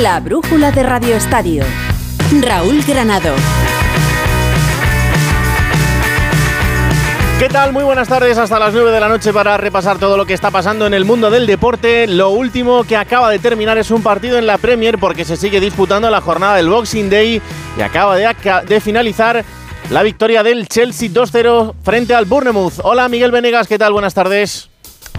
La brújula de Radio Estadio. Raúl Granado. ¿Qué tal? Muy buenas tardes, hasta las 9 de la noche para repasar todo lo que está pasando en el mundo del deporte. Lo último que acaba de terminar es un partido en la Premier porque se sigue disputando la jornada del Boxing Day y acaba de, de finalizar la victoria del Chelsea 2-0 frente al Bournemouth. Hola Miguel Venegas, ¿qué tal? Buenas tardes.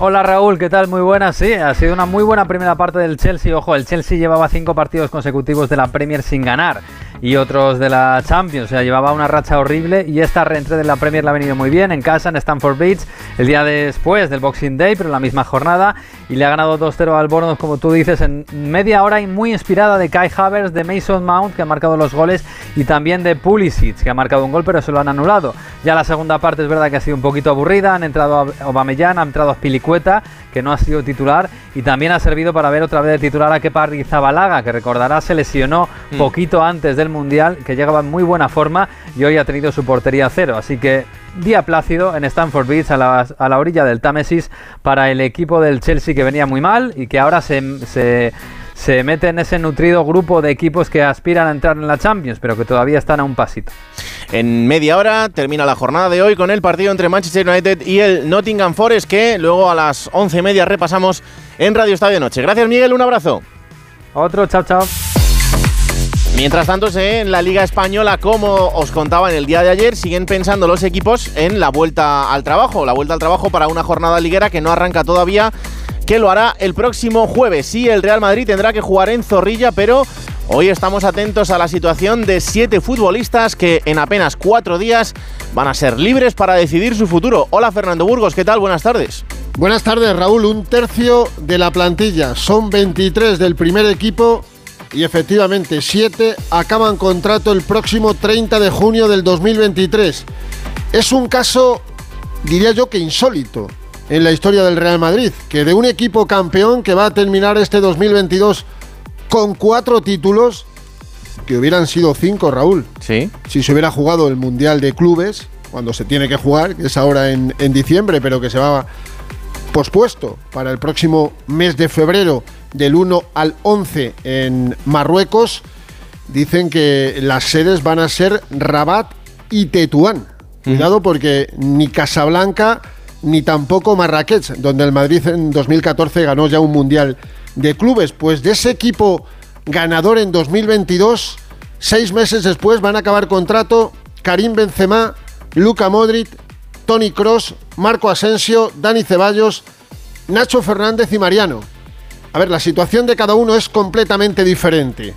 Hola Raúl, ¿qué tal? Muy buenas. Sí, ha sido una muy buena primera parte del Chelsea. Ojo, el Chelsea llevaba cinco partidos consecutivos de la Premier sin ganar y otros de la Champions. O sea, llevaba una racha horrible y esta reentré de la Premier le ha venido muy bien en casa, en Stamford Bridge, el día después del Boxing Day, pero en la misma jornada. Y le ha ganado 2-0 al Bournemouth, como tú dices, en media hora y muy inspirada de Kai Havertz, de Mason Mount, que ha marcado los goles, y también de Pulisic, que ha marcado un gol, pero se lo han anulado. Ya la segunda parte es verdad que ha sido un poquito aburrida. Han entrado a Aubameyang, ha entrado a Pilicueta, que no ha sido titular, y también ha servido para ver otra vez de titular a Kepa Rizabalaga, que recordará se lesionó mm. poquito antes del Mundial, que llegaba en muy buena forma y hoy ha tenido su portería cero. Así que día plácido en Stamford Bridge, a la, orilla del Támesis, para el equipo del Chelsea que venía muy mal y que ahora se, se, se mete en ese nutrido grupo de equipos que aspiran a entrar en la Champions, pero que todavía están a un pasito. En media hora termina la jornada de hoy con el partido entre Manchester United y el Nottingham Forest, que luego a las once y media repasamos en Radio Estadio Noche. Gracias Miguel, un abrazo. Otro, chao, chao. Mientras tanto, en la Liga Española, como os contaba en el día de ayer, siguen pensando los equipos en la vuelta al trabajo. La vuelta al trabajo para una jornada liguera que no arranca todavía, que lo hará el próximo jueves. Sí, el Real Madrid tendrá que jugar en Zorrilla, pero Hoy estamos atentos a la situación de siete futbolistas que en apenas cuatro días van a ser libres para decidir su futuro. Hola Fernando Burgos, ¿qué tal? Buenas tardes. Buenas tardes Raúl, un tercio de la plantilla, son 23 del primer equipo y efectivamente 7 acaban contrato el próximo 30 de junio del 2023. Es un caso, diría yo que insólito en la historia del Real Madrid, que de un equipo campeón que va a terminar este 2022 con cuatro títulos, que hubieran sido cinco, Raúl. Sí. Si se hubiera jugado el Mundial de Clubes, cuando se tiene que jugar, que es ahora en, en diciembre, pero que se va pospuesto para el próximo mes de febrero, del 1 al 11 en Marruecos. Dicen que las sedes van a ser Rabat y Tetuán. Cuidado porque ni Casablanca ni tampoco Marrakech, donde el Madrid en 2014 ganó ya un Mundial de clubes. Pues de ese equipo ganador en 2022, seis meses después van a acabar contrato Karim Benzema, Luca Modric, Tony Cross, Marco Asensio, Dani Ceballos, Nacho Fernández y Mariano. A ver, la situación de cada uno es completamente diferente.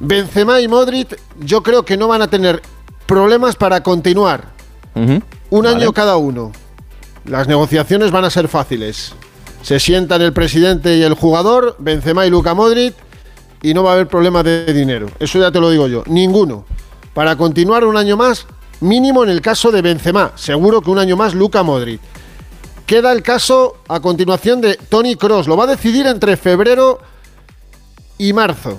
Benzema y Modric yo creo que no van a tener problemas para continuar. Un año cada uno. Las negociaciones van a ser fáciles. Se sientan el presidente y el jugador, Benzema y Luca Modric, y no va a haber problema de dinero. Eso ya te lo digo yo. Ninguno. Para continuar un año más, mínimo en el caso de Benzema. Seguro que un año más Luca Modric. Queda el caso a continuación de Tony Cross. Lo va a decidir entre febrero y marzo.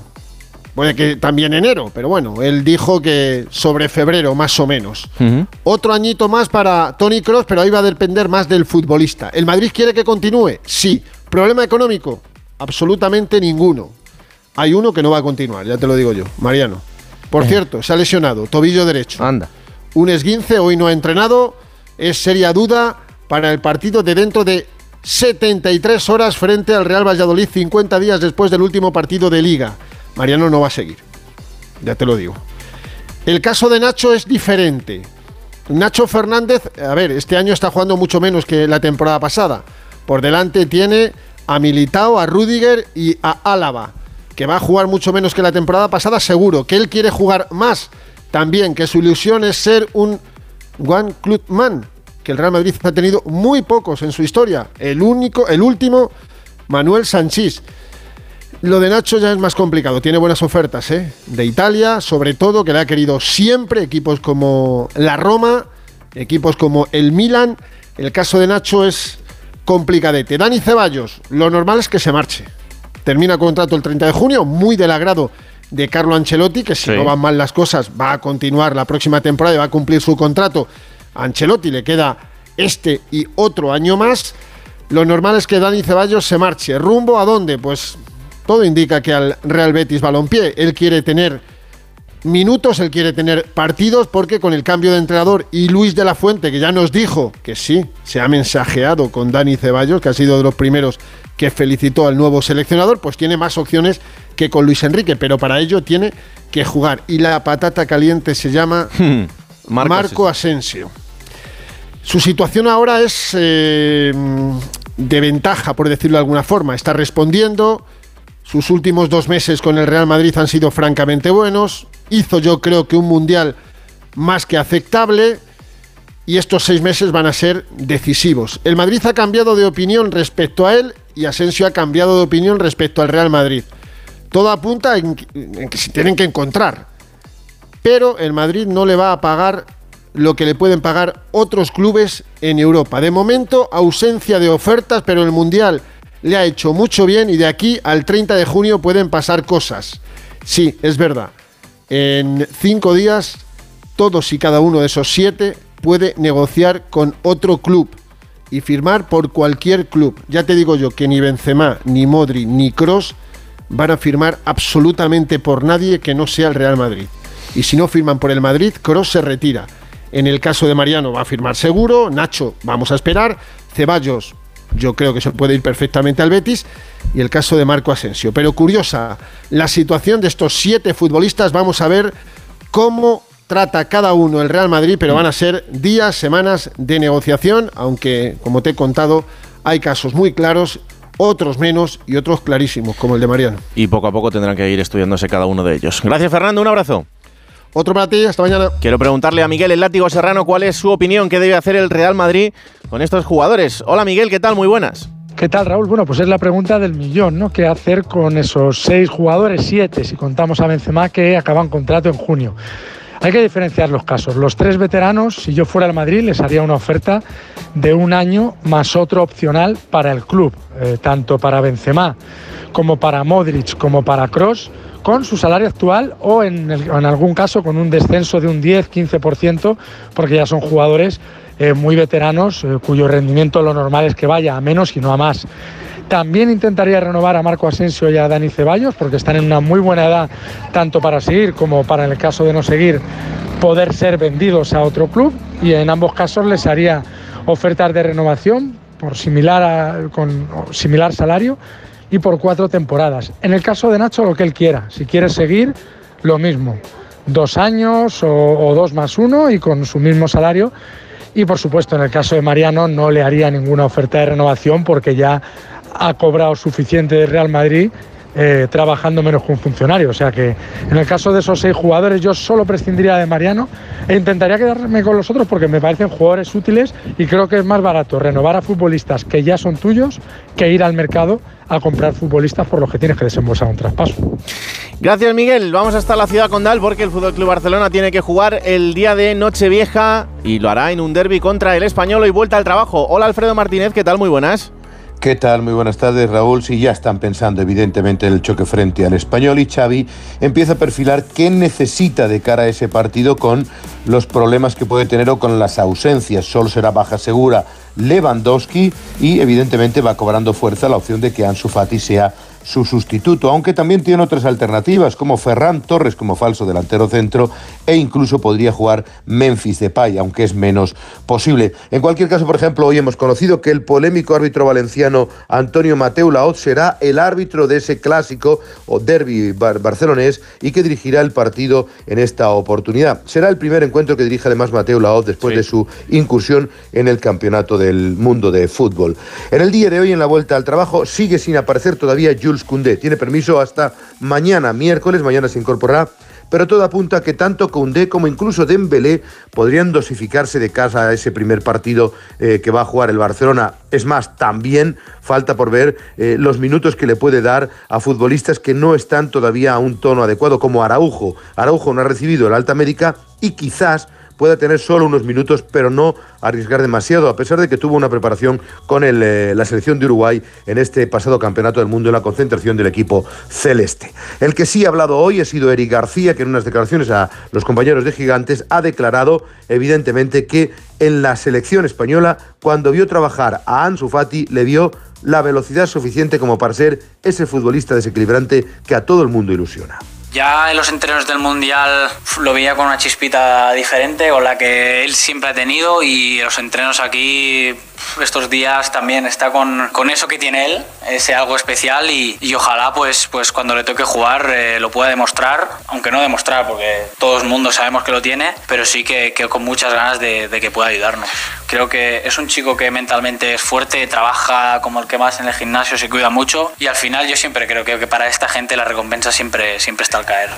Puede que también enero, pero bueno, él dijo que sobre febrero, más o menos. Otro añito más para Tony Cross, pero ahí va a depender más del futbolista. ¿El Madrid quiere que continúe? Sí. ¿Problema económico? Absolutamente ninguno. Hay uno que no va a continuar, ya te lo digo yo, Mariano. Por eh. cierto, se ha lesionado, tobillo derecho. Anda. Un esguince, hoy no ha entrenado, es seria duda para el partido de dentro de 73 horas frente al Real Valladolid, 50 días después del último partido de liga. Mariano no va a seguir. Ya te lo digo. El caso de Nacho es diferente. Nacho Fernández, a ver, este año está jugando mucho menos que la temporada pasada. Por delante tiene a Militao, a Rudiger y a Álava, que va a jugar mucho menos que la temporada pasada, seguro. Que él quiere jugar más también, que su ilusión es ser un One Club Man, que el Real Madrid ha tenido muy pocos en su historia. El único, el último, Manuel Sanchís. Lo de Nacho ya es más complicado, tiene buenas ofertas, ¿eh? De Italia, sobre todo, que le ha querido siempre, equipos como la Roma, equipos como el Milan. El caso de Nacho es complicadete. Dani Ceballos, lo normal es que se marche. Termina contrato el 30 de junio, muy del agrado de Carlo Ancelotti, que si no van mal las cosas va a continuar la próxima temporada y va a cumplir su contrato. A Ancelotti le queda este y otro año más. Lo normal es que Dani Ceballos se marche. ¿Rumbo a dónde? Pues todo indica que al Real Betis Balompié. Él quiere tener minutos, él quiere tener partidos, porque con el cambio de entrenador y Luis de la Fuente, que ya nos dijo que sí, se ha mensajeado con Dani Ceballos, que ha sido de los primeros que felicitó al nuevo seleccionador, pues tiene más opciones que con Luis Enrique, pero para ello tiene que jugar. Y la patata caliente se llama Marco, Asensio. Su situación ahora es eh, de ventaja, por decirlo de alguna forma. Está respondiendo. Sus últimos dos meses con el Real Madrid han sido francamente buenos. Hizo yo creo que un mundial más que aceptable. Y estos seis meses van a ser decisivos. El Madrid ha cambiado de opinión respecto a él y Asensio ha cambiado de opinión respecto al Real Madrid. Todo apunta en, que se tienen que encontrar. Pero el Madrid no le va a pagar lo que le pueden pagar otros clubes en Europa. De momento, ausencia de ofertas, pero el Mundial le ha hecho mucho bien y de aquí al 30 de junio pueden pasar cosas. Sí, es verdad. En cinco días, todos y cada uno de esos siete puede negociar con otro club y firmar por cualquier club. Ya te digo yo que ni Benzema, ni Modri, ni Cross van a firmar absolutamente por nadie que no sea el Real Madrid. Y si no firman por el Madrid, Cross se retira. En el caso de Mariano va a firmar seguro, Nacho vamos a esperar, Ceballos yo creo que se puede ir perfectamente al Betis y el caso de Marco Asensio. Pero curiosa la situación de estos siete futbolistas, vamos a ver cómo trata cada uno el Real Madrid, pero van a ser días, semanas de negociación, aunque como te he contado hay casos muy claros otros menos y otros clarísimos, como el de Mariano. Y poco a poco tendrán que ir estudiándose cada uno de ellos. Gracias, Fernando. Un abrazo. Otro para ti, hasta mañana. Quiero preguntarle a Miguel el Látigo Serrano cuál es su opinión, qué debe hacer el Real Madrid con estos jugadores. Hola Miguel, ¿qué tal? Muy buenas. ¿Qué tal, Raúl? Bueno, pues es la pregunta del millón, ¿no? ¿Qué hacer con esos seis jugadores, siete, si contamos a Benzema, que acaban contrato en junio? Hay que diferenciar los casos. Los tres veteranos, si yo fuera al Madrid, les haría una oferta de un año más otro opcional para el club, eh, tanto para Benzema como para Modric como para Cross con su salario actual o en, algún caso con un descenso de un 10-15%, porque ya son jugadores eh, muy veteranos eh, cuyo rendimiento lo normal es que vaya a menos y no a más. También intentaría renovar a Marco Asensio y a Dani Ceballos, porque están en una muy buena edad, tanto para seguir como para, en el caso de no seguir, poder ser vendidos a otro club. Y en ambos casos les haría ofertas de renovación por similar, con similar salario y por cuatro temporadas. En el caso de Nacho, lo que él quiera. Si quiere seguir, lo mismo. Dos años o, dos más uno y con su mismo salario. Y por supuesto, en el caso de Mariano, no le haría ninguna oferta de renovación porque ya ha cobrado suficiente de Real Madrid eh, trabajando menos que un funcionario. O sea que en el caso de esos seis jugadores yo solo prescindiría de Mariano e intentaría quedarme con los otros porque me parecen jugadores útiles y creo que es más barato renovar a futbolistas que ya son tuyos que ir al mercado a comprar futbolistas por los que tienes que desembolsar un traspaso. Gracias Miguel, vamos hasta la ciudad condal porque el Fútbol Club Barcelona tiene que jugar el día de Nochevieja y lo hará en un derby contra el Español y vuelta al trabajo. Hola Alfredo Martínez, ¿qué tal? Muy buenas. ¿Qué tal? Muy buenas tardes, Raúl. Si ya están pensando evidentemente en el choque frente al español y Xavi empieza a perfilar qué necesita de cara a ese partido con los problemas que puede tener o con las ausencias. Solo será baja segura Lewandowski y evidentemente va cobrando fuerza la opción de que Ansu Fati sea su sustituto, aunque también tiene otras alternativas como Ferran Torres como falso delantero centro e incluso podría jugar Memphis Depay, aunque es menos posible. En cualquier caso, por ejemplo, hoy hemos conocido que el polémico árbitro valenciano Antonio Mateu Laoz será el árbitro de ese clásico o derby barcelonés y que dirigirá el partido en esta oportunidad. Será el primer encuentro que dirige además Mateu Laoz después de su incursión en el Campeonato del Mundo de Fútbol. En el día de hoy, en la vuelta al trabajo, sigue sin aparecer todavía Jules. Tiene permiso hasta mañana, miércoles, mañana se incorporará pero todo apunta a que tanto Koundé como incluso Dembélé podrían dosificarse de casa a ese primer partido eh, que va a jugar el Barcelona. Es más, también falta por ver eh, los minutos que le puede dar a futbolistas que no están todavía a un tono adecuado, como Araujo. Araujo no ha recibido el alta médica y quizás pueda tener solo unos minutos, pero no arriesgar demasiado, a pesar de que tuvo una preparación con eh, la selección de Uruguay en este pasado Campeonato del Mundo en la concentración del equipo celeste. El que sí ha hablado hoy ha sido Eric García, que en unas declaraciones a los compañeros de Gigantes ha declarado evidentemente que en la selección española, cuando vio trabajar a Ansu Fati, le vio la velocidad suficiente como para ser ese futbolista desequilibrante que a todo el mundo ilusiona. Ya en los entrenos del Mundial lo veía con una chispita diferente, con la que él siempre ha tenido y los entrenos aquí estos días también está con, con eso que tiene él, ese algo especial y, ojalá pues, pues cuando le toque jugar eh, lo pueda demostrar, aunque no demostrar porque todo el mundo sabemos que lo tiene, pero sí que, con muchas ganas de, que pueda ayudarnos. Creo que es un chico que mentalmente es fuerte, trabaja como el que más en el gimnasio, se cuida mucho y al final yo siempre creo que, para esta gente la recompensa siempre, siempre está al caer.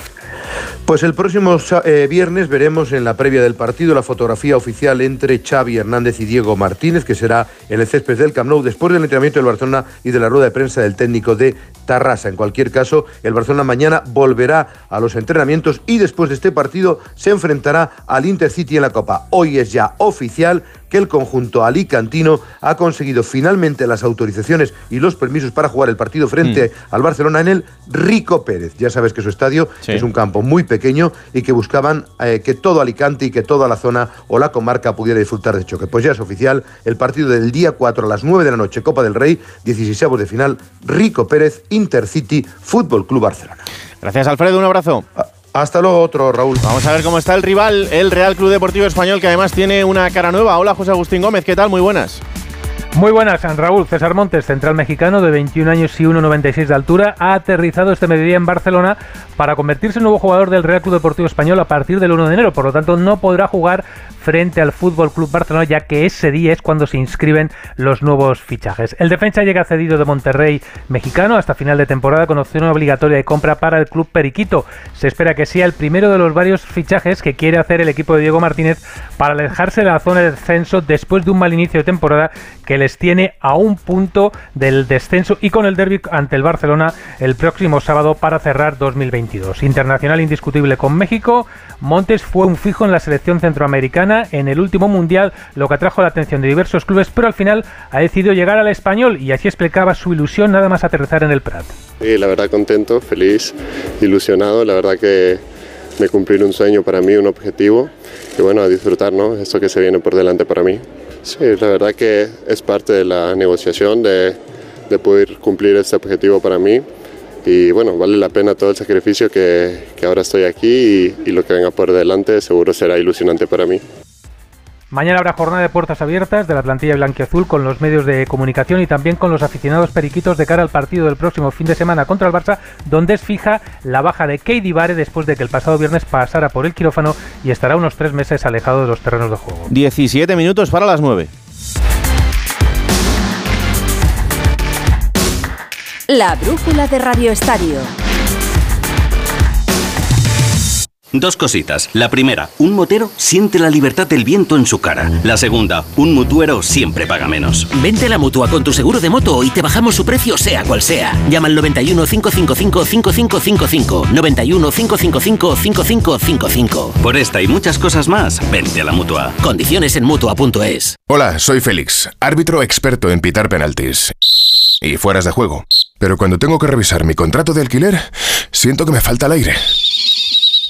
Pues el próximo eh, viernes veremos en la previa del partido la fotografía oficial entre Xavi Hernández y Diego Martínez, que será el césped del Camp Nou después del entrenamiento del Barcelona y de la rueda de prensa del técnico de Tarrasa. En cualquier caso, el Barcelona mañana volverá a los entrenamientos y después de este partido se enfrentará al Intercity en la Copa. Hoy es ya oficial que el conjunto alicantino ha conseguido finalmente las autorizaciones y los permisos para jugar el partido frente mm. al Barcelona en el Rico Pérez. Ya sabes que su estadio sí. es un campo muy pequeño y que buscaban eh, que todo Alicante y que toda la zona o la comarca pudiera disfrutar de choque. Pues ya es oficial el partido del día 4 a las 9 de la noche, Copa del Rey, 16 de final, Rico Pérez, Intercity, Fútbol Club Barcelona. Gracias, Alfredo. Un abrazo. Hasta luego otro, Raúl. Vamos a ver cómo está el rival, el Real Club Deportivo Español, que además tiene una cara nueva. Hola, José Agustín Gómez, ¿qué tal? Muy buenas. Muy buenas, San Raúl. César Montes, central mexicano de 21 años y 1,96 de altura, ha aterrizado este mediodía en Barcelona para convertirse en nuevo jugador del Real Club Deportivo Español a partir del 1 de enero. Por lo tanto, no podrá jugar frente al Fútbol Club Barcelona, ya que ese día es cuando se inscriben los nuevos fichajes. El defensa llega cedido de Monterrey mexicano hasta final de temporada con opción obligatoria de compra para el club Periquito. Se espera que sea el primero de los varios fichajes que quiere hacer el equipo de Diego Martínez para alejarse de la zona de descenso después de un mal inicio de temporada que les tiene a un punto del descenso y con el derby ante el Barcelona el próximo sábado para cerrar 2022. Internacional indiscutible con México, Montes fue un fijo en la selección centroamericana en el último mundial, lo que atrajo la atención de diversos clubes, pero al final ha decidido llegar al español y así explicaba su ilusión nada más aterrizar en el Prat. Sí, la verdad contento, feliz, ilusionado, la verdad que de cumplir un sueño para mí, un objetivo y bueno, a disfrutar, ¿no? Esto que se viene por delante para mí. Sí, la verdad que es parte de la negociación de, de poder cumplir este objetivo para mí y bueno, vale la pena todo el sacrificio que, que ahora estoy aquí y, y, lo que venga por delante seguro será ilusionante para mí. Mañana habrá jornada de puertas abiertas de la plantilla blanquiazul con los medios de comunicación y también con los aficionados periquitos de cara al partido del próximo fin de semana contra el Barça, donde es fija la baja de Keidi Vare después de que el pasado viernes pasara por el quirófano y estará unos tres meses alejado de los terrenos de juego. 17 minutos para las 9. La brújula de Radio Estadio. Dos cositas. La primera, un motero siente la libertad del viento en su cara. La segunda, un mutuero siempre paga menos. Vente a la mutua con tu seguro de moto y te bajamos su precio sea cual sea. Llama al 91 555 5555. 91 555 5555. Por esta y muchas cosas más, vente a la mutua. Condiciones en mutua.es. Hola, soy Félix, árbitro experto en pitar penaltis y fueras de juego. Pero cuando tengo que revisar mi contrato de alquiler, siento que me falta el aire.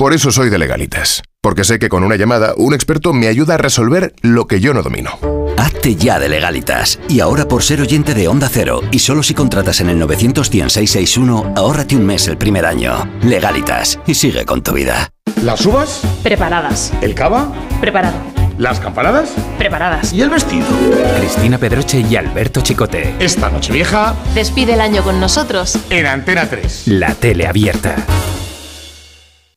Por eso soy de legalitas, porque sé que con una llamada un experto me ayuda a resolver lo que yo no domino. Hazte ya de legalitas. Y ahora por ser oyente de Onda Cero, y solo si contratas en el 91661, ahórrate un mes el primer año. Legalitas, y sigue con tu vida. ¿Las uvas? Preparadas. ¿El cava? Preparado. ¿Las campanadas? Preparadas. ¿Y el vestido? Cristina Pedroche y Alberto Chicote. Esta noche vieja. Despide el año con nosotros. En Antena 3. La tele abierta.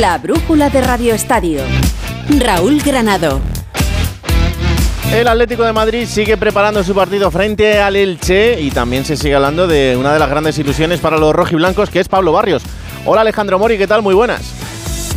La brújula de Radio Estadio. Raúl Granado. El Atlético de Madrid sigue preparando su partido frente al Elche y también se sigue hablando de una de las grandes ilusiones para los rojiblancos que es Pablo Barrios. Hola Alejandro Mori, ¿qué tal? Muy buenas.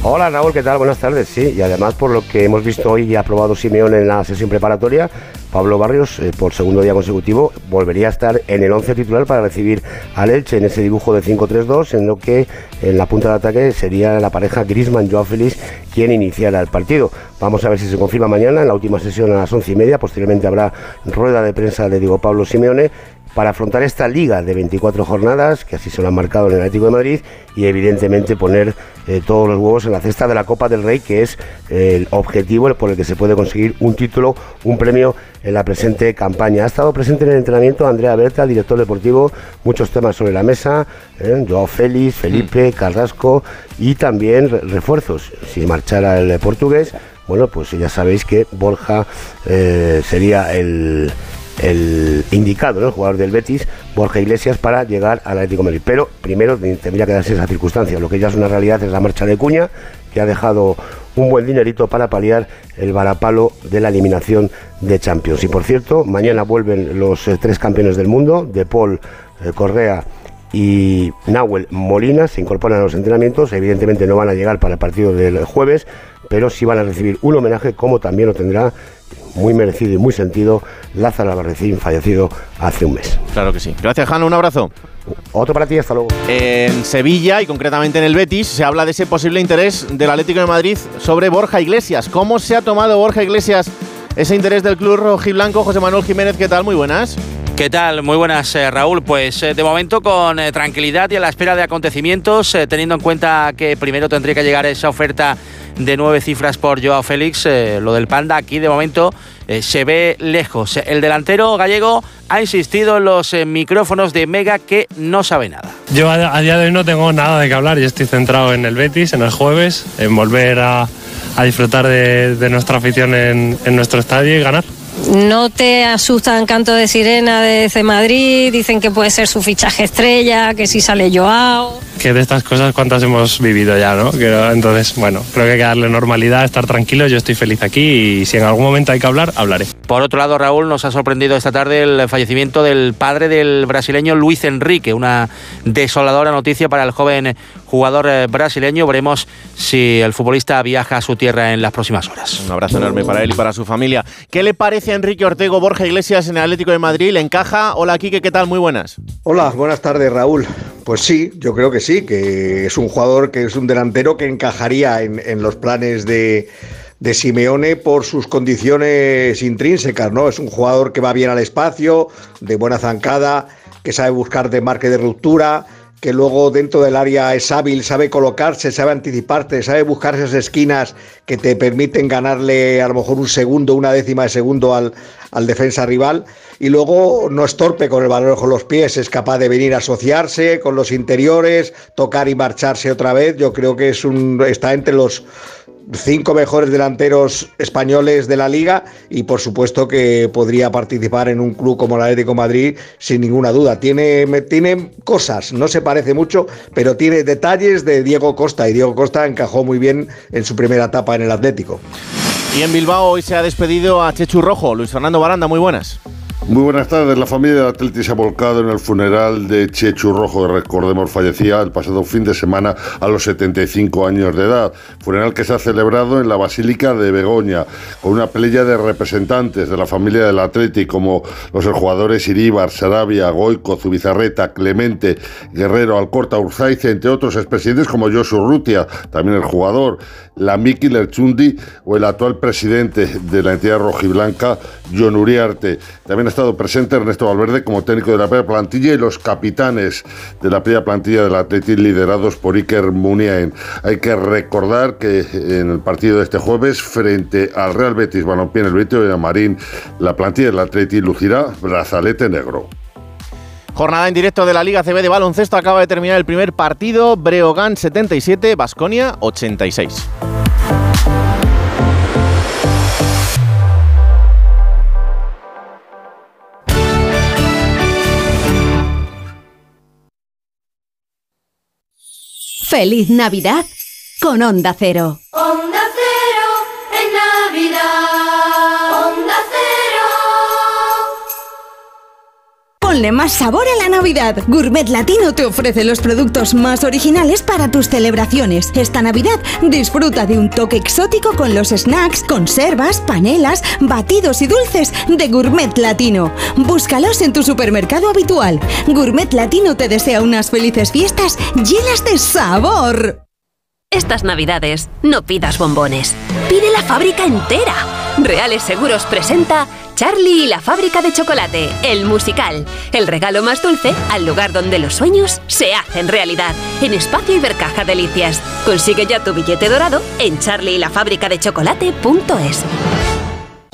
Hola Raúl, ¿qué tal? Buenas tardes. Sí, y además por lo que hemos visto hoy y ha aprobado Simeón en la sesión preparatoria, Pablo Barrios, eh, por segundo día consecutivo, volvería a estar en el 11 titular para recibir al Elche en ese dibujo de 5-3-2, en lo que en la punta de ataque sería la pareja Grisman-Joao Félix quien iniciara el partido. Vamos a ver si se confirma mañana en la última sesión a las once y media. Posteriormente habrá rueda de prensa de Diego Pablo Simeone para afrontar esta liga de 24 jornadas, que así se lo han marcado en el Atlético de Madrid, y evidentemente poner eh, todos los huevos en la cesta de la Copa del Rey, que es eh, el objetivo por el que se puede conseguir un título, un premio en la presente campaña. Ha estado presente en el entrenamiento Andrea Berta, director deportivo, muchos temas sobre la mesa, eh, Joao Félix, Felipe, Carrasco y también re- refuerzos. Si marchara el portugués, bueno, pues ya sabéis que Borja eh, sería el, el indicado, el jugador del Betis, Borja Iglesias, para llegar al Atlético de Madrid. Pero primero tendría que darse esa circunstancia. Lo que ya es una realidad es la marcha de Cuña, que ha dejado un buen dinerito para paliar el varapalo de la eliminación de Champions. Y por cierto, mañana vuelven los eh, tres campeones del mundo, De Paul, eh, Correa y Nahuel Molina se incorporan a los entrenamientos. Evidentemente no van a llegar para el partido del jueves, pero sí van a recibir un homenaje, como también lo tendrá muy merecido y muy sentido Lázaro Albarracín, fallecido hace un mes. Claro que sí. Gracias, Jano. Un abrazo. Otro para ti, hasta luego. En Sevilla y concretamente en el Betis se habla de ese posible interés del Atlético de Madrid sobre Borja Iglesias. ¿Cómo se ha tomado Borja Iglesias ese interés del club rojiblanco? José Manuel Jiménez, ¿qué tal? Muy buenas. ¿Qué tal? Muy buenas, eh, Raúl. Pues eh, de momento con eh, tranquilidad y a la espera de acontecimientos, eh, teniendo en cuenta que primero tendría que llegar esa oferta de nueve cifras por Joao Félix, eh, lo del Panda aquí de momento eh, se ve lejos. El delantero gallego ha insistido en los eh, micrófonos de Mega que no sabe nada. Yo a, a día de hoy no tengo nada de qué hablar. Yo estoy centrado en el Betis, en el jueves, en volver a, disfrutar de, nuestra afición en nuestro estadio y ganar. ¿No te asustan canto de sirena desde Madrid? Dicen que puede ser su fichaje estrella, que si sale Joao. Que de estas cosas cuántas hemos vivido ya, ¿no? Entonces, bueno, creo que hay que darle normalidad, estar tranquilo. Yo estoy feliz aquí y si en algún momento hay que hablar, hablaré. Por otro lado, Raúl, nos ha sorprendido esta tarde el fallecimiento del padre del brasileño Luis Enrique, una desoladora noticia para el joven jugador eh, brasileño. Veremos si el futbolista viaja a su tierra en las próximas horas. Un abrazo enorme para él y para su familia. ¿Qué le parece a Enrique Ortego Borja Iglesias en el Atlético de Madrid? ¿Le encaja? Hola, Kike, ¿qué tal? Muy buenas. Hola, buenas tardes, Raúl. Pues sí, yo creo que sí, que es un jugador que es un delantero que encajaría en, en los planes de, de Simeone por sus condiciones intrínsecas, ¿no? Es un jugador que va bien al espacio, de buena zancada, que sabe buscar de marque de ruptura, que luego dentro del área es hábil, sabe colocarse, sabe anticiparte, sabe buscar esas esquinas que te permiten ganarle a lo mejor un segundo, una décima de segundo al, al defensa rival. Y luego no es torpe con el balón con los pies, es capaz de venir a asociarse con los interiores, tocar y marcharse otra vez. Yo creo que es un, está entre los cinco mejores delanteros españoles de la liga y por supuesto que podría participar en un club como el Atlético de Madrid sin ninguna duda. Tiene, tiene cosas, no se parece mucho, pero tiene detalles de Diego Costa y Diego Costa encajó muy bien en su primera etapa en el Atlético. Y en Bilbao hoy se ha despedido a Chechu Rojo. Luis Fernando Baranda, muy buenas. Muy buenas tardes. La familia del Atleti se ha volcado en el funeral de Chechu Rojo, recordemos fallecía el pasado fin de semana a los 75 años de edad. Funeral que se ha celebrado en la Basílica de Begoña, con una playa de representantes de la familia del Atleti, como los jugadores Iríbar, Sarabia, Goico, Zubizarreta, Clemente, Guerrero, Alcorta, Urzaiza, entre otros expresidentes como Josu Rutia, también el jugador, la Miki Lerchundi o el actual presidente de la entidad rojiblanca, John Uriarte. También ha estado presente Ernesto Valverde como técnico de la primera plantilla y los capitanes de la primera plantilla del Atleti liderados por Iker Muniain. Hay que recordar que en el partido de este jueves frente al Real Betis Balompié en el Benito de Marín, la plantilla del Atleti lucirá brazalete negro. Jornada en directo de la Liga CB de baloncesto. Acaba de terminar el primer partido. Breogán 77, Basconia 86. Feliz Navidad con Onda Cero. Ponle más sabor a la Navidad. Gourmet Latino te ofrece los productos más originales para tus celebraciones. Esta Navidad disfruta de un toque exótico con los snacks, conservas, panelas, batidos y dulces de Gourmet Latino. Búscalos en tu supermercado habitual. Gourmet Latino te desea unas felices fiestas llenas de sabor. Estas navidades no pidas bombones, pide la fábrica entera. Reales Seguros presenta Charlie y la fábrica de chocolate, el musical. El regalo más dulce al lugar donde los sueños se hacen realidad. En Espacio Ibercaja Delicias. Consigue ya tu billete dorado en charlieylafabricadechocolate.es.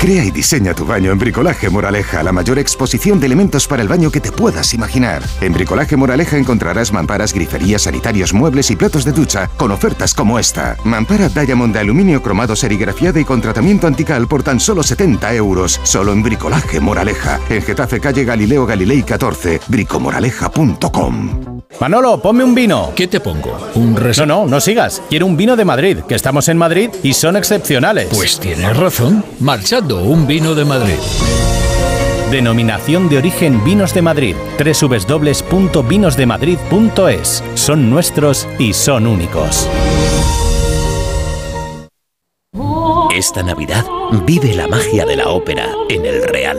Crea y diseña tu baño en Bricolaje Moraleja, la mayor exposición de elementos para el baño que te puedas imaginar. En Bricolaje Moraleja encontrarás mamparas, griferías, sanitarios, muebles y platos de ducha con ofertas como esta. Mampara Diamond de aluminio cromado serigrafiada y con tratamiento antical por tan solo 70 euros. Solo en Bricolaje Moraleja. En Getafe Calle Galileo Galilei 14. bricomoraleja.com Manolo, ponme un vino. ¿Qué te pongo? ¿Un No, no, no sigas. Quiero un vino de Madrid, que estamos en Madrid y son excepcionales. Pues tienes razón. Marchando, un vino de Madrid. Denominación de origen Vinos de Madrid. www.vinosdemadrid.es. Son nuestros y son únicos. Esta Navidad vive la magia de la ópera en el Real.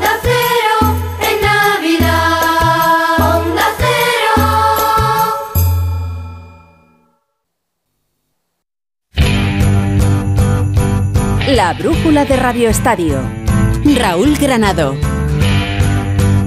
La brújula de Radio Estadio. Raúl Granado.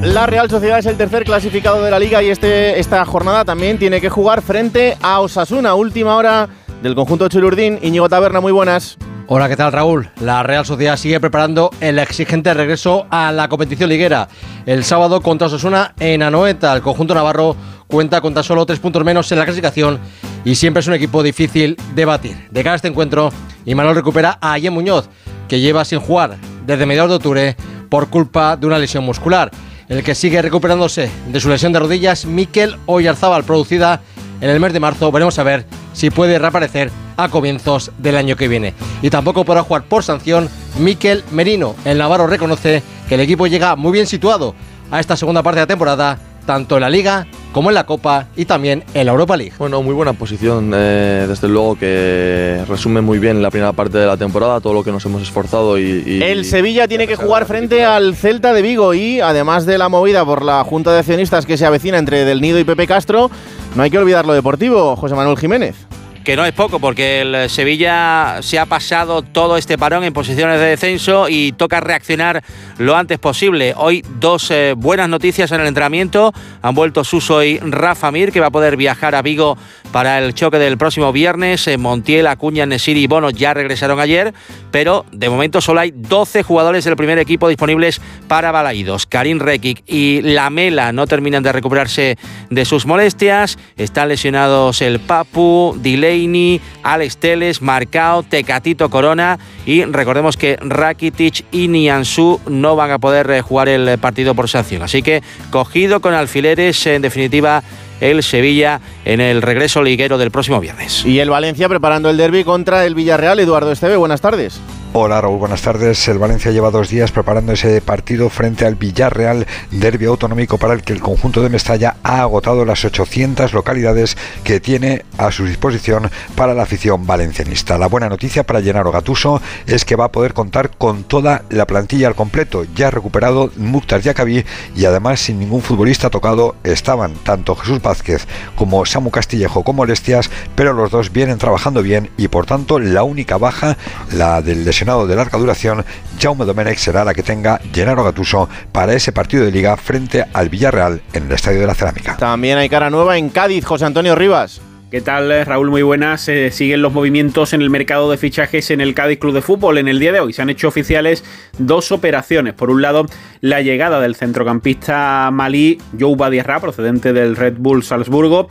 La Real Sociedad es el tercer clasificado de la liga y este, esta jornada también tiene que jugar frente a Osasuna. Última hora del conjunto Chilurdín. Íñigo Taberna, muy buenas. Hola, ¿qué tal Raúl? La Real Sociedad sigue preparando el exigente regreso a la competición liguera. El sábado contra Osasuna en Anoeta. El conjunto navarro cuenta con tan solo tres puntos menos en la clasificación y siempre es un equipo difícil de batir. De cara a este encuentro, Imanol recupera a Ayen Muñoz, que lleva sin jugar desde mediados de octubre por culpa de una lesión muscular. El que sigue recuperándose de su lesión de rodillas, Mikel Oyarzábal, producida en el mes de marzo. Veremos a ver si puede reaparecer a comienzos del año que viene. Y tampoco podrá jugar por sanción Mikel Merino. El Navarro reconoce que el equipo llega muy bien situado a esta segunda parte de la temporada, tanto en la Liga como en la Copa y también en la Europa League. Bueno, muy buena posición, eh, desde luego que resume muy bien la primera parte de la temporada, todo lo que nos hemos esforzado y... y- El Sevilla tiene que jugar frente al Celta de Vigo y además de la movida por la Junta de Accionistas que se avecina entre Del Nido y Pepe Castro, no hay que olvidar lo deportivo, José Manuel Jiménez. Que no es poco, porque el Sevilla se ha pasado todo este parón en posiciones de descenso y toca reaccionar lo antes posible. Hoy dos eh, buenas noticias en el entrenamiento. Han vuelto Suso y Rafa Mir, que va a poder viajar a Vigo para el choque del próximo viernes. Eh, Montiel, Acuña, Nesiri y Bono ya regresaron ayer, pero de momento solo hay 12 jugadores del primer equipo disponibles para Balaídos. Karim Rekic y Lamela no terminan de recuperarse de sus molestias. Están lesionados el Papu, Delaney, Alex Teles, Marcao, Tecatito Corona y recordemos que Rakitic y Niansu no van a poder eh, jugar el partido por sanción. Así que cogido con alfileres, en definitiva, el Sevilla en el regreso liguero del próximo viernes. Y el Valencia preparando el derby contra el Villarreal. Eduardo Esteve, buenas tardes. Hola Raúl, buenas tardes. El Valencia lleva dos días preparando ese partido frente al Villarreal, derbi autonómico para el que el conjunto de Mestalla ha agotado las 800 localidades que tiene a su disposición para la afición valencianista. La buena noticia para Gennaro Gatuso es que va a poder contar con toda la plantilla al completo. Ya ha recuperado Mukhtar Yacabi y además sin ningún futbolista tocado estaban tanto Jesús Vázquez como Samu Castillejo con molestias, pero los dos vienen trabajando bien y por tanto la única baja, la del lesionado de larga duración, Jaume Domenech será la que tenga Gennaro Gattuso para ese partido de liga frente al Villarreal en el Estadio de la Cerámica. También hay cara nueva en Cádiz, José Antonio Rivas. ¿Qué tal, Raúl? Muy buenas. Eh, siguen los movimientos en el mercado de fichajes en el Cádiz Club de Fútbol. En el día de hoy se han hecho oficiales dos operaciones. Por un lado, la llegada del centrocampista malí Joe Badiarra, procedente del Red Bull Salzburgo.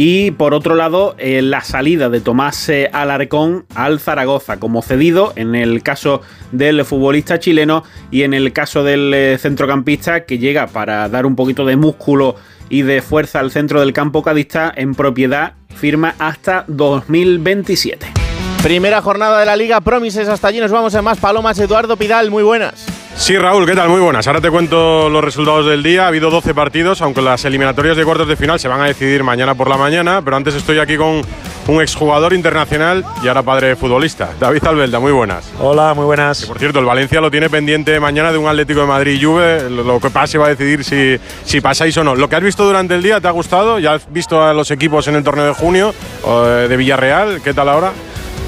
Y por otro lado, eh, la salida de Tomás eh, Alarcón al Zaragoza como cedido en el caso del futbolista chileno y en el caso del eh, centrocampista que llega para dar un poquito de músculo y de fuerza al centro del campo cadista en propiedad firma hasta 2027. Primera jornada de la Liga Promises. Hasta allí nos vamos en más palomas. Eduardo Pidal, muy buenas. Sí, Raúl, ¿qué tal? Muy buenas. Ahora te cuento los resultados del día. Ha habido 12 partidos, aunque las eliminatorias de cuartos de final se van a decidir mañana por la mañana. Pero antes estoy aquí con un exjugador internacional y ahora padre futbolista. David Albelda, muy buenas. Hola, muy buenas. Que, por cierto, el Valencia lo tiene pendiente mañana de un Atlético de Madrid y Juve. Lo, lo que pase va a decidir si, si pasáis o no. ¿Lo que has visto durante el día te ha gustado? ¿Ya has visto a los equipos en el torneo de junio eh, de Villarreal? ¿Qué tal ahora?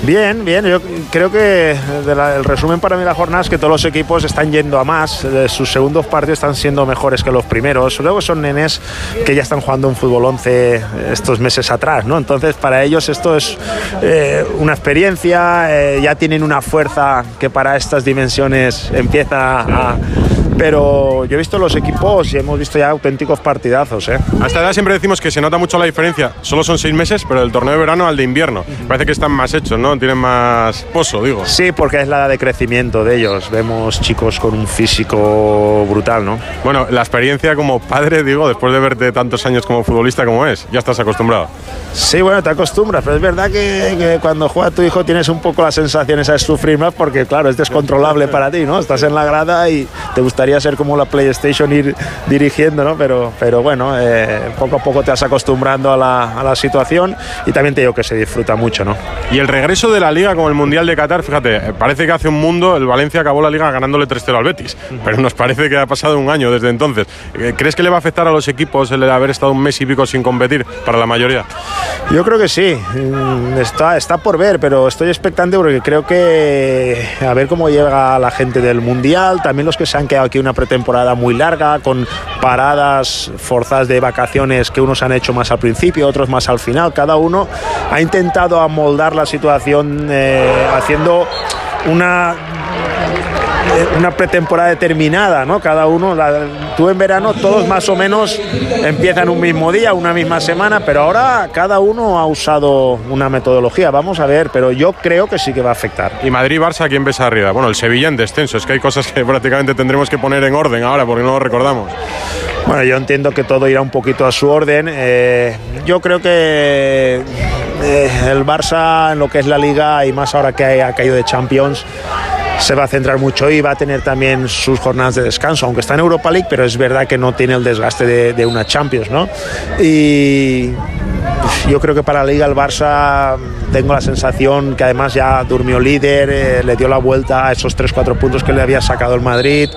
Bien, bien. Yo creo que de la- el resumen para mí de la jornada es que todos los equipos están yendo a más. Sus segundos partidos están siendo mejores que los primeros. Luego son nenes que ya están jugando un fútbol 11 estos meses atrás, ¿no? Entonces para ellos esto es eh, una experiencia, eh, ya tienen una fuerza que para estas dimensiones empieza a... Pero yo he visto los equipos y hemos visto ya auténticos partidazos, ¿eh? A esta edad siempre decimos que se nota mucho la diferencia. Solo son seis meses, pero del torneo de verano al de invierno. Parece que están más hechos, ¿no? Tienen más pozo, digo. Sí, porque es la edad de crecimiento de ellos. Vemos chicos con un físico brutal, ¿no? Bueno, la experiencia como padre, digo, después de verte tantos años como futbolista como es, ya estás acostumbrado. Sí, bueno, te acostumbras, pero es verdad que, que cuando juega tu hijo tienes un poco la sensación esa de sufrir más porque, claro, es descontrolable para ti, ¿no? Estás en la grada y te gustaría ser como la PlayStation ir dirigiendo, ¿no? Pero, pero bueno, eh, poco a poco te vas acostumbrando a la, a la situación y también te digo que se disfruta mucho, ¿no? Y el regreso de la Liga con el Mundial de Qatar, fíjate, eh, parece que hace un mundo el Valencia acabó la Liga ganándole 3-0 al Betis, pero nos parece que ha pasado un año desde entonces. Eh, ¿Crees que le va a afectar a los equipos el haber estado un mes y pico sin competir para la mayoría? Yo creo que sí, Mm, está, está por ver, pero estoy expectante porque creo que a ver cómo llega la gente del Mundial, también los que se han quedado aquí una pretemporada muy larga, con paradas forzadas de vacaciones que unos han hecho más al principio, otros más al final, cada uno ha intentado amoldar la situación eh, haciendo una eh, una pretemporada determinada, ¿no? Cada uno, la- tú en verano, todos más o menos empiezan un mismo día, una misma semana, pero ahora cada uno ha usado una metodología. Vamos a ver, pero yo creo que sí que va a afectar. Y Madrid-Barça, ¿quién ves arriba? Bueno, el Sevilla en descenso, es que hay cosas que prácticamente tendremos que poner en orden ahora porque no lo recordamos. Bueno, yo entiendo que todo irá un poquito a su orden. Eh, yo creo que eh, el Barça en lo que es la liga y más ahora que ha caído de Champions se va a centrar mucho y va a tener también sus jornadas de descanso, aunque está en Europa League, pero es verdad que no tiene el desgaste de, de una Champions, ¿no? Y yo creo que para la liga el Barça tengo la sensación que además ya durmió líder, eh, le dio la vuelta a esos 3-4 puntos que le había sacado el Madrid.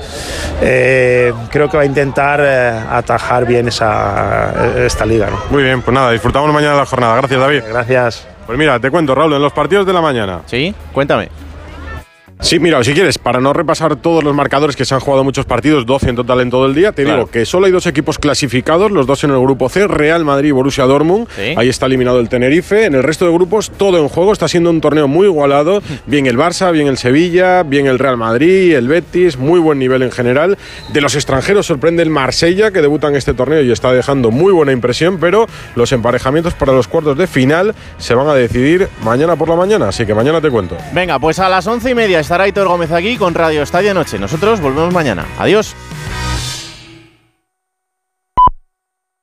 Eh, creo que va a intentar eh, atajar bien esa, esta liga. ¿no? Muy bien, pues nada, disfrutamos mañana de la jornada. Gracias, David. Gracias. Pues mira, te cuento, Raúl, en los partidos de la mañana. Sí, cuéntame. Sí, mira, si quieres, para no repasar todos los marcadores que se han jugado muchos partidos, 12 en total en todo el día, te Claro. digo que solo hay dos equipos clasificados, los dos en el grupo C, Real Madrid y Borussia Dortmund. Sí. Ahí está eliminado el Tenerife. En el resto de grupos, todo en juego. Está siendo un torneo muy igualado. Bien el Barça, bien el Sevilla, bien el Real Madrid, el Betis, muy buen nivel en general. De los extranjeros sorprende el Marsella, que debuta en este torneo y está dejando muy buena impresión, pero los emparejamientos para los cuartos de final se van a decidir mañana por la mañana, así que mañana te cuento. Venga, pues a las once y media estará Gómez aquí con Radio Estadio Noche. Nosotros volvemos mañana. Adiós.